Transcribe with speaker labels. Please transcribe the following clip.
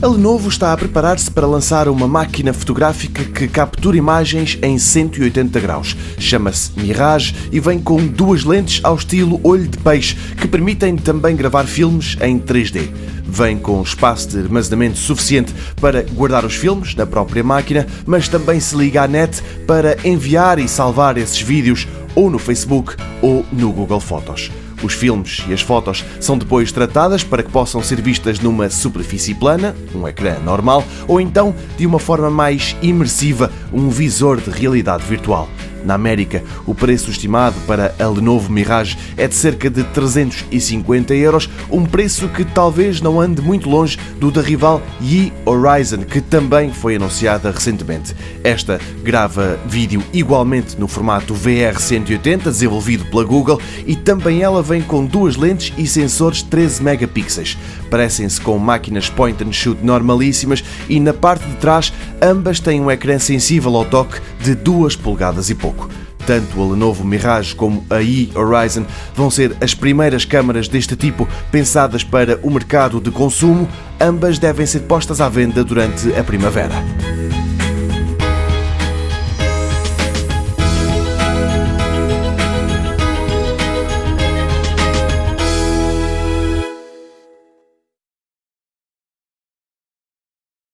Speaker 1: A Lenovo está a preparar-se para lançar uma máquina fotográfica que captura imagens em 180 graus. Chama-se Mirage e vem com duas lentes ao estilo olho de peixe que permitem também gravar filmes em 3D. Vem com espaço de armazenamento suficiente para guardar os filmes na própria máquina, mas também se liga à net para enviar e salvar esses vídeos ou no Facebook ou no Google Fotos. Os filmes e as fotos são depois tratadas para que possam ser vistas numa superfície plana, um ecrã normal, ou então de uma forma mais imersiva, um visor de realidade virtual. Na América, o preço estimado para a Lenovo Mirage é de cerca de 350 euros, um preço que talvez não ande muito longe do da rival Yi Horizon, que também foi anunciada recentemente. Esta grava vídeo igualmente no formato VR180, desenvolvido pela Google, e também ela vem com duas lentes e sensores 13 megapixels. Parecem-se com máquinas point and shoot normalíssimas e na parte de trás ambas têm um ecrã sensível ao toque de 2 polegadas e pouco. Tanto a Lenovo Mirage como a e-Horizon vão ser as primeiras câmaras deste tipo pensadas para o mercado de consumo. Ambas devem ser postas à venda durante a primavera.